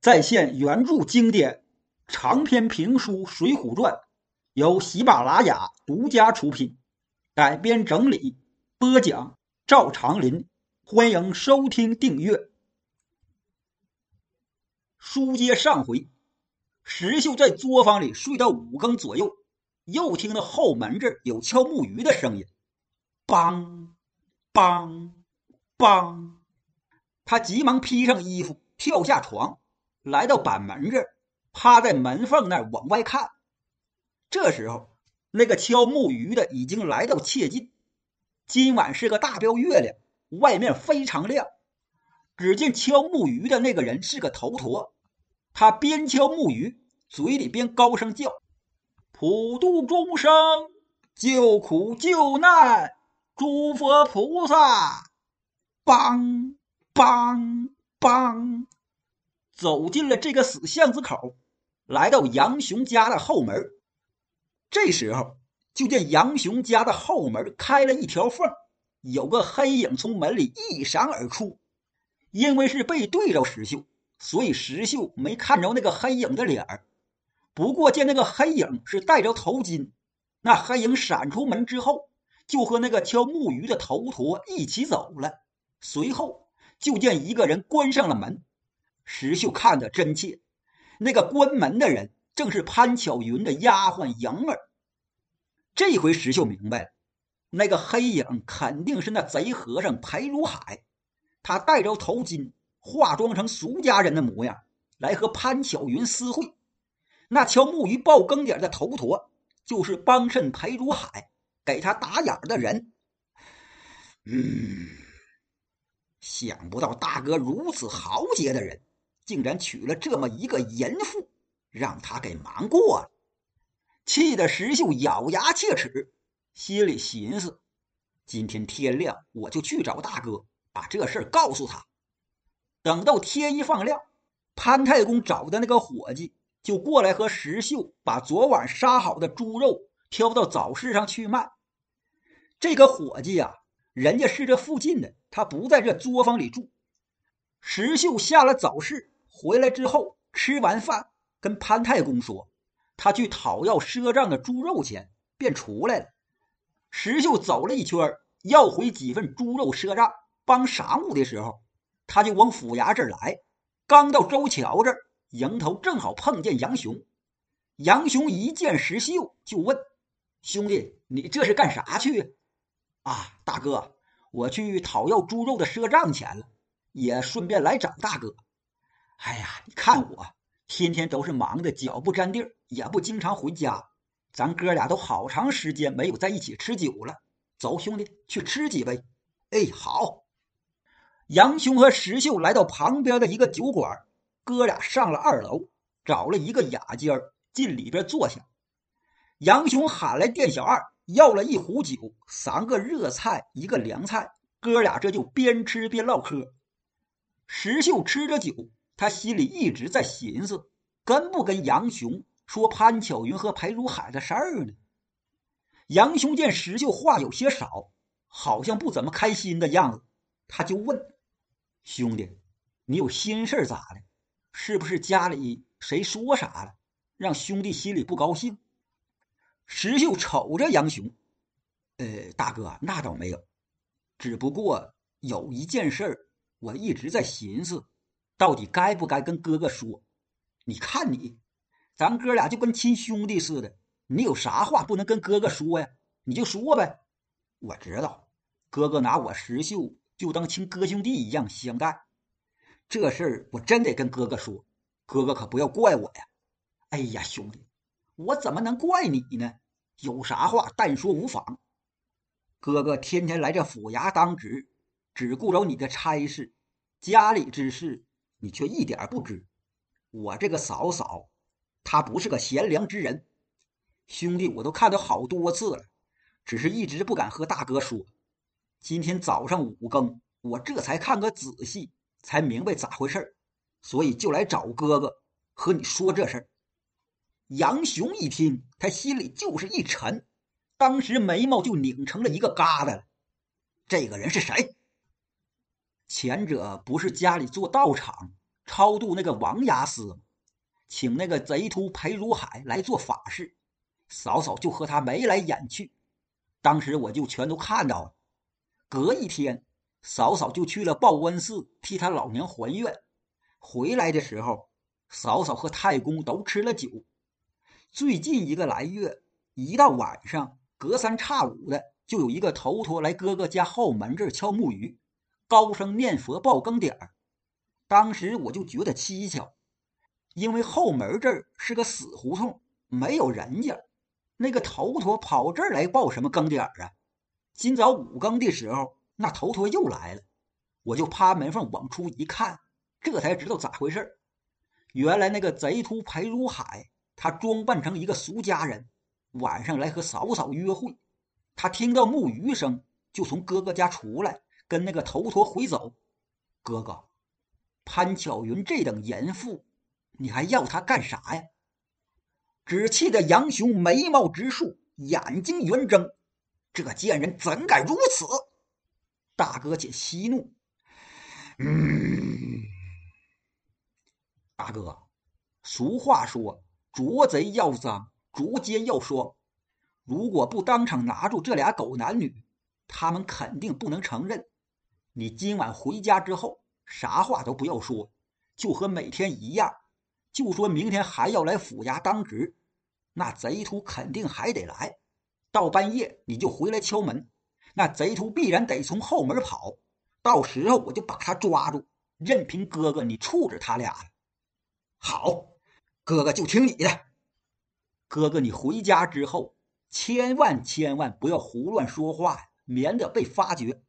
再现原著经典长篇评书《水浒传》，由喜马拉雅独家出品，改编整理播讲赵长林。欢迎收听订阅。书接上回，石秀在作坊里睡到五更左右，又听到后门这有敲木鱼的声音，梆，梆，梆。他急忙披上衣服，跳下床。来到板门这儿，趴在门缝那儿往外看。这时候，那个敲木鱼的已经来到切近。今晚是个大标月亮，外面非常亮。只见敲木鱼的那个人是个头陀，他边敲木鱼，嘴里边高声叫：“普度众生，救苦救难，诸佛菩萨！”梆梆梆。走进了这个死巷子口，来到杨雄家的后门。这时候，就见杨雄家的后门开了一条缝，有个黑影从门里一闪而出。因为是背对着石秀，所以石秀没看着那个黑影的脸儿。不过见那个黑影是戴着头巾，那黑影闪出门之后，就和那个敲木鱼的头陀一起走了。随后就见一个人关上了门。石秀看得真切，那个关门的人正是潘巧云的丫鬟莹儿。这回石秀明白了，那个黑影肯定是那贼和尚裴如海，他戴着头巾，化妆成俗家人的模样，来和潘巧云私会。那敲木鱼报更点的头陀，就是帮衬裴如海，给他打眼的人。嗯，想不到大哥如此豪杰的人。竟然娶了这么一个淫妇，让他给瞒过了，气得石秀咬牙切齿，心里寻思：今天天亮我就去找大哥，把这事告诉他。等到天一放亮，潘太公找的那个伙计就过来和石秀把昨晚杀好的猪肉挑到早市上去卖。这个伙计呀，人家是这附近的，他不在这作坊里住。石秀下了早市。回来之后，吃完饭，跟潘太公说，他去讨要赊账的猪肉钱，便出来了。石秀走了一圈，要回几份猪肉赊账，帮晌午的时候，他就往府衙这儿来。刚到周桥这儿，迎头正好碰见杨雄。杨雄一见石秀，就问：“兄弟，你这是干啥去？”“啊，大哥，我去讨要猪肉的赊账钱了，也顺便来找大哥。”哎呀，你看我天天都是忙的脚不沾地儿，也不经常回家。咱哥俩都好长时间没有在一起吃酒了。走，兄弟，去吃几杯。哎，好。杨雄和石秀来到旁边的一个酒馆，哥俩上了二楼，找了一个雅间进里边坐下。杨雄喊来店小二，要了一壶酒，三个热菜，一个凉菜。哥俩这就边吃边唠嗑。石秀吃着酒。他心里一直在寻思，跟不跟杨雄说潘巧云和裴如海的事儿呢？杨雄见石秀话有些少，好像不怎么开心的样子，他就问：“兄弟，你有心事咋的？是不是家里谁说啥了，让兄弟心里不高兴？”石秀瞅着杨雄：“呃，大哥，那倒没有，只不过有一件事我一直在寻思。”到底该不该跟哥哥说？你看你，咱哥俩就跟亲兄弟似的。你有啥话不能跟哥哥说呀？你就说呗。我知道，哥哥拿我石秀就当亲哥兄弟一样相待。这事儿我真得跟哥哥说，哥哥可不要怪我呀。哎呀，兄弟，我怎么能怪你呢？有啥话但说无妨。哥哥天天来这府衙当值，只顾着你的差事，家里之事。你却一点不知，我这个嫂嫂，她不是个贤良之人。兄弟，我都看到好多次了，只是一直不敢和大哥说。今天早上五更，我这才看个仔细，才明白咋回事所以就来找哥哥和你说这事儿。杨雄一听，他心里就是一沉，当时眉毛就拧成了一个疙瘩了。这个人是谁？前者不是家里做道场，超度那个王押司，请那个贼秃裴如海来做法事，嫂嫂就和他眉来眼去。当时我就全都看到了。隔一天，嫂嫂就去了报恩寺替他老娘还愿。回来的时候，嫂嫂和太公都吃了酒。最近一个来月，一到晚上，隔三差五的就有一个头陀来哥哥家后门这儿敲木鱼，高声念佛报更点儿。当时我就觉得蹊跷，因为后门这儿是个死胡同，没有人家，那个头陀跑这儿来报什么更点儿啊？今早五更的时候，那头陀又来了，我就趴门缝往出一看，这才知道咋回事原来那个贼秃裴如海，他装扮成一个俗家人，晚上来和嫂嫂约会。他听到木鱼声，就从哥哥家出来，跟那个头陀回走。哥哥。潘巧云这等淫妇，你还要她干啥呀？只气得杨雄眉毛直竖，眼睛圆睁。这贱人怎敢如此？大哥且息怒。嗯，大哥，俗话说，捉贼要赃，捉奸要双。如果不当场拿住这俩狗男女，他们肯定不能承认。你今晚回家之后。啥话都不要说，就和每天一样。就说明天还要来府衙当值，那贼徒肯定还得来。到半夜你就回来敲门，那贼徒必然得从后门跑。到时候我就把他抓住，任凭哥哥你处置他俩。好，哥哥就听你的。哥哥，你回家之后千万千万不要胡乱说话，免得被发觉。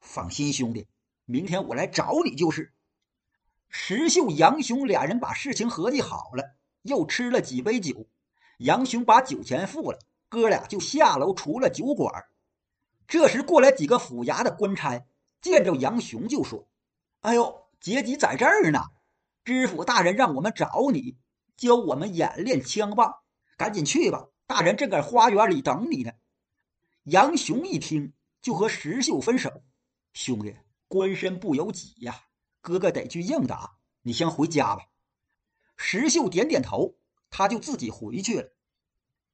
放心，兄弟。明天我来找你就是。石秀、杨雄俩人把事情合计好了，又吃了几杯酒。杨雄把酒钱付了，哥俩就下楼出了酒馆。这时过来几个府衙的官差，见着杨雄就说：“哎呦，杰吉在这儿呢！知府大人让我们找你，教我们演练枪棒，赶紧去吧！大人正在花园里等你呢。”杨雄一听，就和石秀分手：“兄弟。”官身不由己呀，哥哥得去应答。你先回家吧。石秀点点头，他就自己回去了。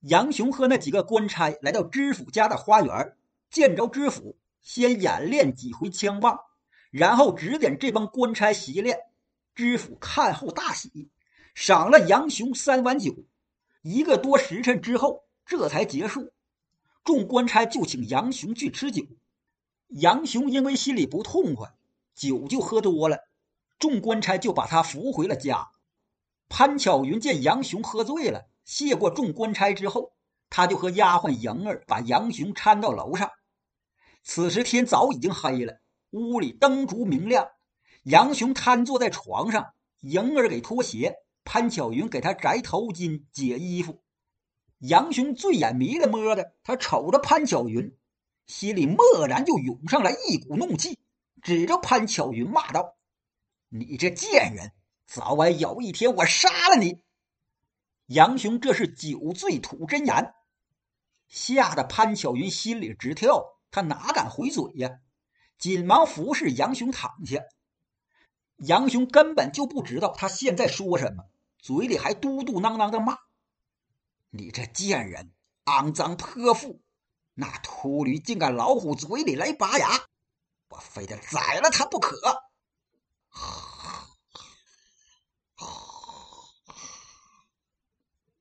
杨雄和那几个官差来到知府家的花园，见着知府，先演练几回枪棒，然后指点这帮官差习练。知府看后大喜，赏了杨雄三碗酒。一个多时辰之后，这才结束。众官差就请杨雄去吃酒。杨雄因为心里不痛快，酒就喝多了，众官差就把他扶回了家。潘巧云见杨雄喝醉了，谢过众官差之后，他就和丫鬟莹儿把杨雄搀到楼上。此时天早已经黑了，屋里灯烛明亮。杨雄瘫坐在床上，莹儿给脱鞋，潘巧云给他摘头巾、解衣服。杨雄醉眼迷了摸的，他瞅着潘巧云。心里蓦然就涌上来一股怒气，指着潘巧云骂道：“你这贱人，早晚有一天我杀了你！”杨雄这是酒醉吐真言，吓得潘巧云心里直跳，他哪敢回嘴呀？紧忙服侍杨雄躺下。杨雄根本就不知道他现在说什么，嘴里还嘟嘟囔囔的骂：“你这贱人，肮脏泼妇！”那秃驴竟敢老虎嘴里来拔牙，我非得宰了他不可！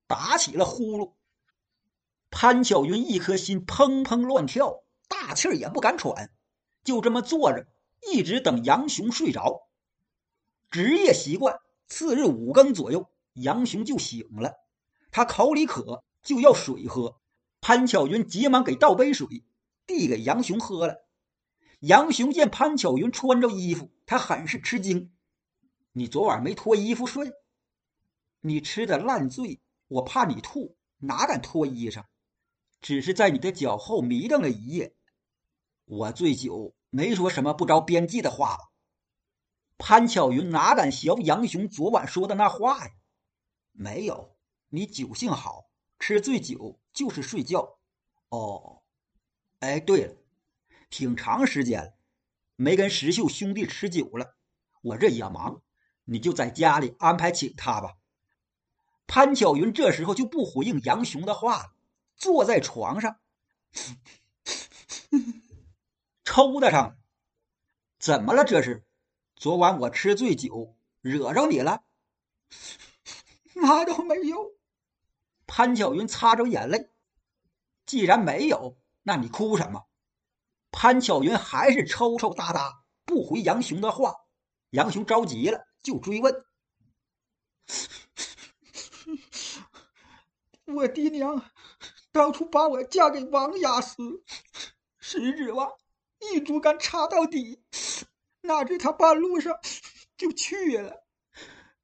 打起了呼噜，潘巧云一颗心砰砰乱跳，大气儿也不敢喘，就这么坐着，一直等杨雄睡着。职业习惯，次日五更左右，杨雄就醒了，他口里渴，就要水喝。潘巧云急忙给倒杯水，递给杨雄喝了。杨雄见潘巧云穿着衣服，他很是吃惊：“你昨晚没脱衣服睡？你吃的烂醉，我怕你吐，哪敢脱衣裳？只是在你的脚后迷瞪了一夜。我醉酒，没说什么不着边际的话吧？”潘巧云哪敢学杨雄昨晚说的那话呀？没有，你酒性好，吃醉酒。就是睡觉，哦，哎，对了，挺长时间了，没跟石秀兄弟吃酒了。我这也忙，你就在家里安排请他吧。潘巧云这时候就不回应杨雄的话了，坐在床上，抽的上。怎么了？这是？昨晚我吃醉酒，惹着你了？那都没有。潘巧云擦着眼泪。既然没有，那你哭什么？潘巧云还是抽抽搭搭，不回杨雄的话。杨雄着急了，就追问：“ 我爹娘当初把我嫁给王押司，是指望一竹竿插到底，哪知他半路上就去了。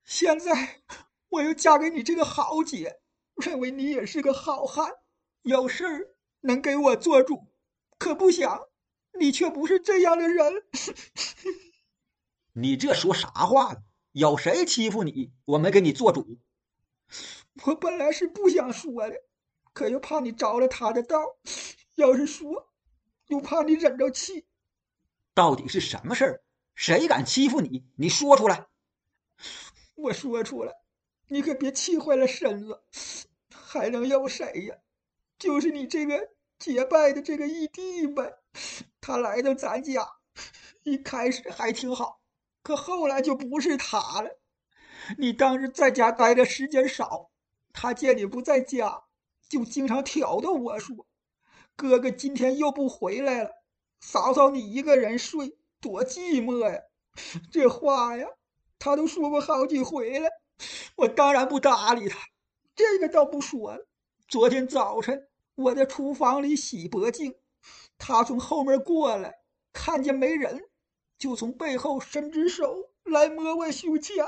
现在我又嫁给你这个豪杰，认为你也是个好汉，有事能给我做主。可不想。”你却不是这样的人，你这说啥话呢？有谁欺负你？我没给你做主。我本来是不想说的，可又怕你着了他的道。要是说，又怕你忍着气。到底是什么事儿？谁敢欺负你？你说出来。我说出来，你可别气坏了身子。还能有谁呀？就是你这个结拜的这个义弟呗。他来到咱家，一开始还挺好，可后来就不是他了。你当时在家待的时间少，他见你不在家，就经常挑逗我说：“哥哥今天又不回来了，嫂嫂你一个人睡多寂寞呀。”这话呀，他都说过好几回了。我当然不搭理他，这个倒不说了。昨天早晨我在厨房里洗脖颈。他从后面过来，看见没人，就从背后伸只手来摸我胸前，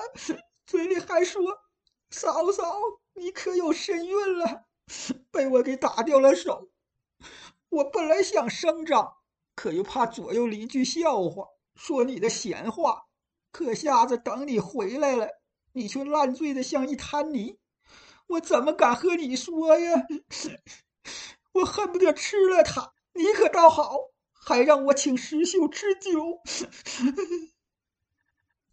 嘴里还说：“嫂嫂，你可有身孕了。”被我给打掉了手。我本来想声张，可又怕左右邻居笑话，说你的闲话。可下子等你回来了，你却烂醉的像一滩泥，我怎么敢和你说呀？我恨不得吃了他。你可倒好，还让我请石秀吃酒。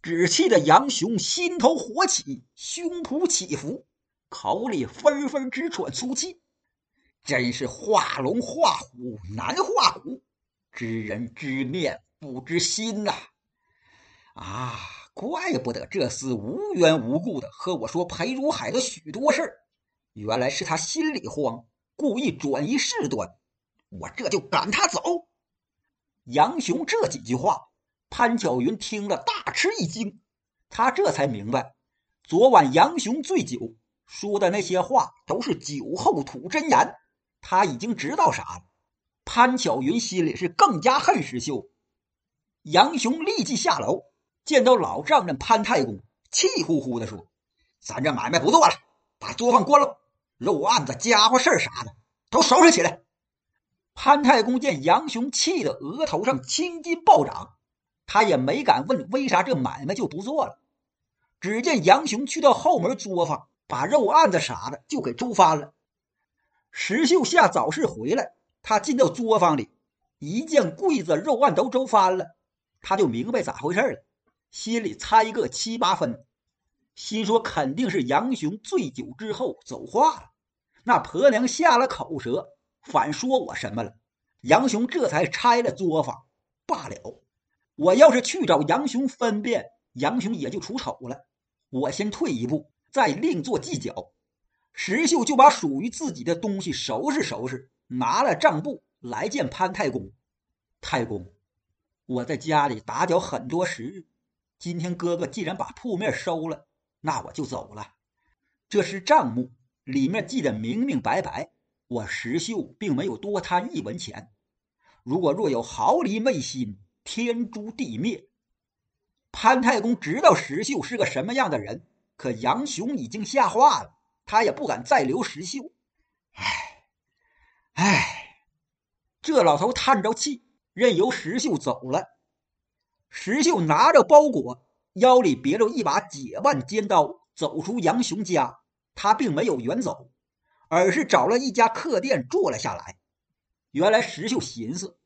只气得杨雄心头火起，胸脯起伏，口里纷纷直喘粗气。真是画龙画虎难画骨，知人知面不知心呐！啊，怪不得这厮无缘无故的和我说裴如海的许多事儿，原来是他心里慌，故意转移事端。我这就赶他走。杨雄这几句话，潘巧云听了大吃一惊。他这才明白，昨晚杨雄醉酒说的那些话都是酒后吐真言。他已经知道啥了。潘巧云心里是更加恨石秀。杨雄立即下楼，见到老丈人潘太公，气呼呼地说：“咱这买卖不做了，把作坊关了，肉案子、家伙事啥的都收拾起来。”潘太公见杨雄气得额头上青筋暴涨，他也没敢问为啥这买卖就不做了。只见杨雄去到后门作坊，把肉案子啥的就给周翻了。石秀下早市回来，他进到作坊里，一见柜子肉案都周翻了，他就明白咋回事了，心里猜个七八分，心说肯定是杨雄醉酒之后走化了，那婆娘下了口舌。反说我什么了？杨雄这才拆了作坊。罢了，我要是去找杨雄分辨，杨雄也就出丑了。我先退一步，再另做计较。石秀就把属于自己的东西收拾收拾，拿了账簿来见潘太公。太公，我在家里打搅很多时日，今天哥哥既然把铺面收了，那我就走了。这是账目，里面记得明明白白。我石秀并没有多贪一文钱，如果若有毫厘昧心，天诛地灭。潘太公知道石秀是个什么样的人，可杨雄已经下话了，他也不敢再留石秀。唉，唉，这老头叹着气，任由石秀走了。石秀拿着包裹，腰里别着一把解腕尖刀，走出杨雄家。他并没有远走。而是找了一家客店坐了下来。原来石秀寻思，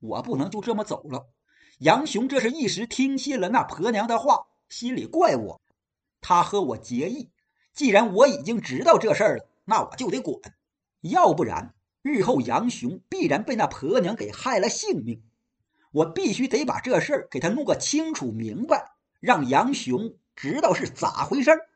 我不能就这么走了。杨雄这是一时听信了那婆娘的话，心里怪我。他和我结义，既然我已经知道这事儿了，那我就得管，要不然日后杨雄必然被那婆娘给害了性命。我必须得把这事儿给他弄个清楚明白，让杨雄知道是咋回事儿。